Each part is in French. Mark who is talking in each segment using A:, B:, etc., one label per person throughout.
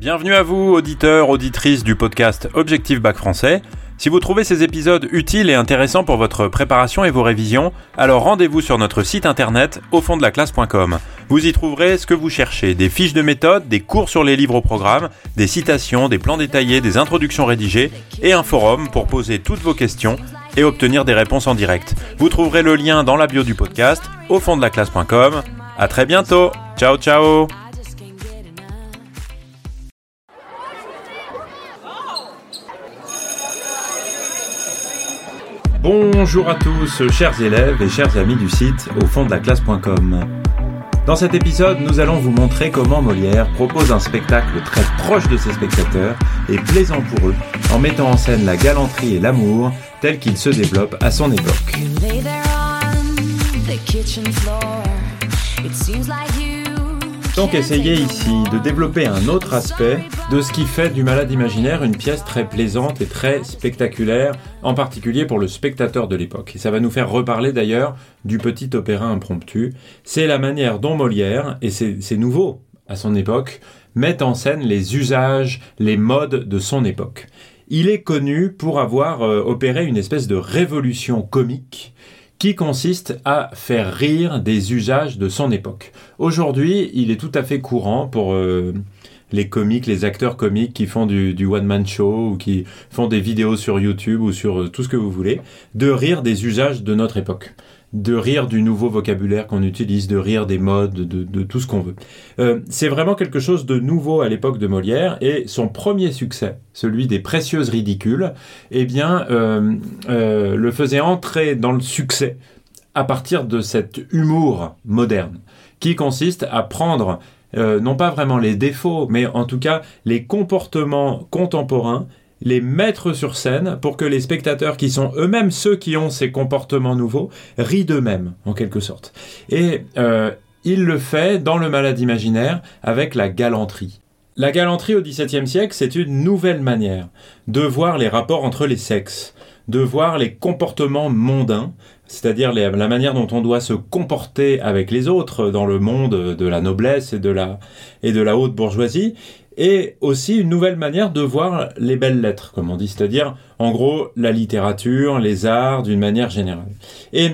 A: Bienvenue à vous, auditeurs, auditrices du podcast Objectif Bac Français. Si vous trouvez ces épisodes utiles et intéressants pour votre préparation et vos révisions, alors rendez-vous sur notre site internet au fond de la classe.com. Vous y trouverez ce que vous cherchez, des fiches de méthode, des cours sur les livres au programme, des citations, des plans détaillés, des introductions rédigées et un forum pour poser toutes vos questions et obtenir des réponses en direct. Vous trouverez le lien dans la bio du podcast au fond de la classe.com. À très bientôt. Ciao ciao. Bonjour à tous, chers élèves et chers amis du site au fond de la classe.com. Dans cet épisode, nous allons vous montrer comment Molière propose un spectacle très proche de ses spectateurs et plaisant pour eux, en mettant en scène la galanterie et l'amour tel qu'il se développe à son époque. Donc essayez ici de développer un autre aspect de ce qui fait du Malade imaginaire une pièce très plaisante et très spectaculaire, en particulier pour le spectateur de l'époque. Et ça va nous faire reparler d'ailleurs du petit opéra impromptu. C'est la manière dont Molière, et c'est nouveau à son époque, met en scène les usages, les modes de son époque. Il est connu pour avoir euh, opéré une espèce de révolution comique qui consiste à faire rire des usages de son époque. Aujourd'hui, il est tout à fait courant pour euh, les comiques, les acteurs comiques qui font du, one-man show ou qui font des vidéos sur YouTube ou sur euh, tout ce que vous voulez, de rire des usages de notre époque de rire du nouveau vocabulaire qu'on utilise, de rire des modes, de, tout ce qu'on veut. Euh, c'est vraiment quelque chose de nouveau à l'époque de Molière et son premier succès, celui des précieuses ridicules, eh bien, euh, euh, le faisait entrer dans le succès à partir de cet humour moderne qui consiste à prendre non pas vraiment les défauts, mais en tout cas les comportements contemporains les mettre sur scène pour que les spectateurs, qui sont eux-mêmes ceux qui ont ces comportements nouveaux, rient d'eux-mêmes, en quelque sorte. Et euh, il le fait dans le malade imaginaire avec la galanterie. La galanterie au XVIIe siècle, c'est une nouvelle manière de voir les rapports entre les sexes, de voir les comportements mondains, c'est-à-dire la manière dont on doit se comporter avec les autres dans le monde de la noblesse et de la, et de la haute bourgeoisie, et aussi une nouvelle manière de voir les belles lettres, comme on dit, c'est-à-dire en gros la littérature, les arts d'une manière générale. Et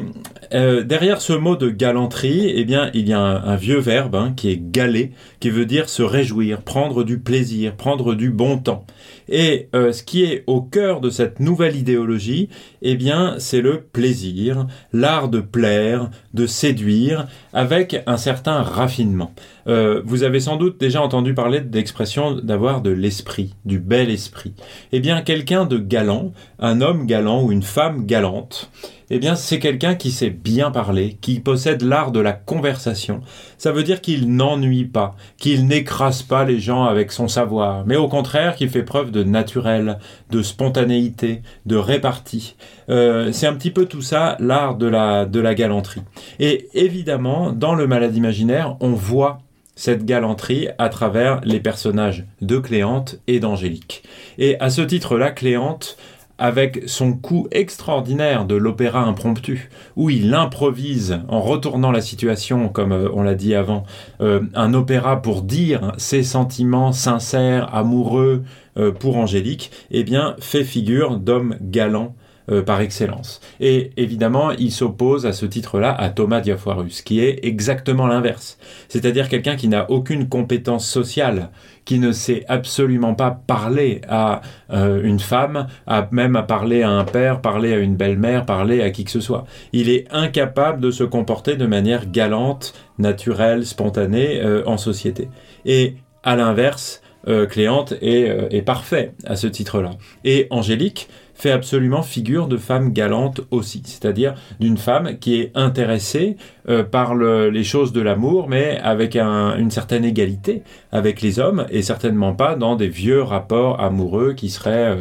A: euh, derrière ce mot de galanterie, eh bien, il y a un, vieux verbe hein, qui est galer, qui veut dire se réjouir, prendre du plaisir, prendre du bon temps. Et euh, ce qui est au cœur de cette nouvelle idéologie, eh bien, c'est le plaisir, l'art de plaire, de séduire, avec un certain raffinement. Euh, vous avez sans doute déjà entendu parler d'expression d'avoir de l'esprit, du bel esprit. Eh bien, quelqu'un de galant, un homme galant ou une femme galante, eh bien, c'est quelqu'un qui sait bien parler, qui possède l'art de la conversation. Ça veut dire qu'il n'ennuie pas, qu'il n'écrase pas les gens avec son savoir, mais au contraire, qu'il fait preuve de naturel, de spontanéité, de répartie. Euh, c'est un petit peu tout ça, l'art de la, de la galanterie. Et évidemment, dans le malade imaginaire, on voit cette galanterie à travers les personnages de Cléante et d'Angélique. Et à ce titre-là, Cléante, avec son coup extraordinaire de l'opéra impromptu, où il improvise en retournant la situation, comme euh, on l'a dit avant, euh, un opéra pour dire ses sentiments sincères, amoureux euh, pour Angélique, eh bien, fait figure d'homme galant euh, par excellence. Et évidemment, il s'oppose à ce titre-là à Thomas Diafoirus, qui est exactement l'inverse. C'est-à-dire quelqu'un qui n'a aucune compétence sociale, qui ne sait absolument pas parler à euh, une femme, à, même à parler à un père, parler à une belle-mère, parler à qui que ce soit. Il est incapable de se comporter de manière galante, naturelle, spontanée euh, en société. Et à l'inverse, Cléante est, est parfait à ce titre-là. Et Angélique, fait absolument figure de femme galante aussi, c'est-à-dire d'une femme qui est intéressée euh, par les choses de l'amour, mais avec une certaine égalité avec les hommes, et certainement pas dans des vieux rapports amoureux qui seraient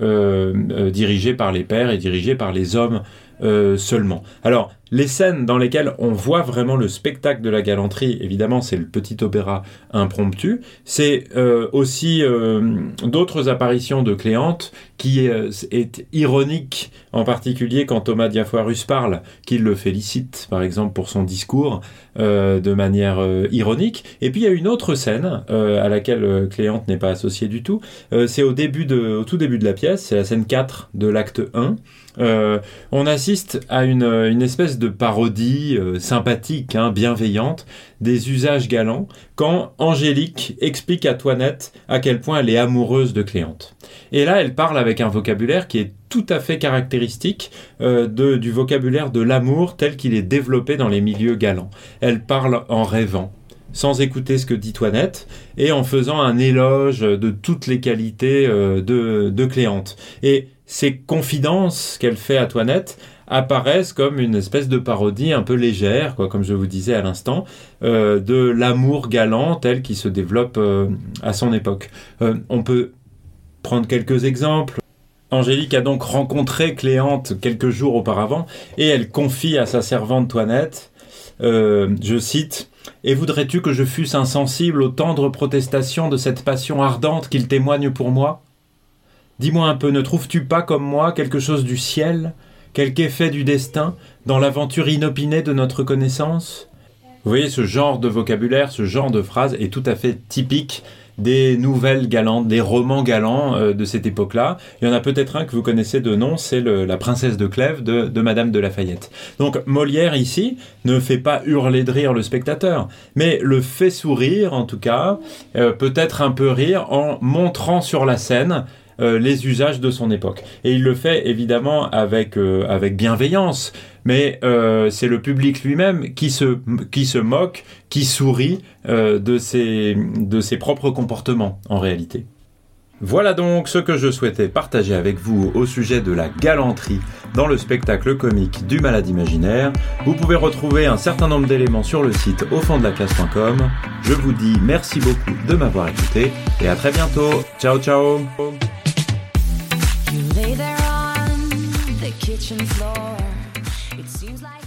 A: euh, euh, dirigés par les pères et dirigés par les hommes seulement. Alors, les scènes dans lesquelles on voit vraiment le spectacle de la galanterie, évidemment, c'est le petit opéra impromptu. C'est euh, aussi euh, d'autres apparitions de Cléante qui euh, est ironique, en particulier quand Thomas Diafoirus parle, qu'il le félicite, par exemple, pour son discours de manière ironique. Et puis il y a une autre scène à laquelle Cléante n'est pas associée du tout. c'est au début de, au tout début de la pièce, c'est la scène 4 de l'acte 1. Euh, on assiste à une, espèce de parodie euh, sympathique, hein, bienveillante, des usages galants, quand Angélique explique à Toinette à quel point elle est amoureuse de Cléante. Et là, elle parle avec un vocabulaire qui est tout à fait caractéristique euh, du vocabulaire de l'amour tel qu'il est développé dans les milieux galants. Elle parle en rêvant, sans écouter ce que dit Toinette et en faisant un éloge de toutes les qualités de, de Cléante. Et ces confidences qu'elle fait à Toinette apparaissent comme une espèce de parodie un peu légère, quoi, comme je vous disais à l'instant, euh, de l'amour galant tel qui se développe euh, à son époque. Euh, on peut prendre quelques exemples. Angélique a donc rencontré Cléante quelques jours auparavant et elle confie à sa servante Toinette, je cite, Et voudrais-tu que je fusse insensible aux tendres protestations de cette passion ardente qu'il témoigne pour moi? Dis-moi un peu, ne trouves-tu pas comme moi quelque chose du ciel, quelque effet du destin, dans l'aventure inopinée de notre connaissance? Vous voyez, ce genre de vocabulaire, ce genre de phrase est tout à fait typique des nouvelles galantes, des romans galants euh, de cette époque-là. Il y en a peut-être un que vous connaissez de nom, c'est La princesse de Clèves de, Madame de Lafayette. Donc Molière ici ne fait pas hurler de rire le spectateur, mais le fait sourire en tout cas, euh, peut-être un peu rire en montrant sur la scène euh, les usages de son époque. Et il le fait évidemment avec, euh, bienveillance, mais euh, c'est le public lui-même qui se, qui se moque, qui sourit de, ses, de ses propres comportements en réalité. Voilà donc ce que je souhaitais partager avec vous au sujet de la galanterie dans le spectacle comique du malade imaginaire. Vous pouvez retrouver un certain nombre d'éléments sur le site au fond de la classe.com. Je vous dis merci beaucoup de m'avoir écouté et à très bientôt. Ciao ciao kitchen floor. It seems like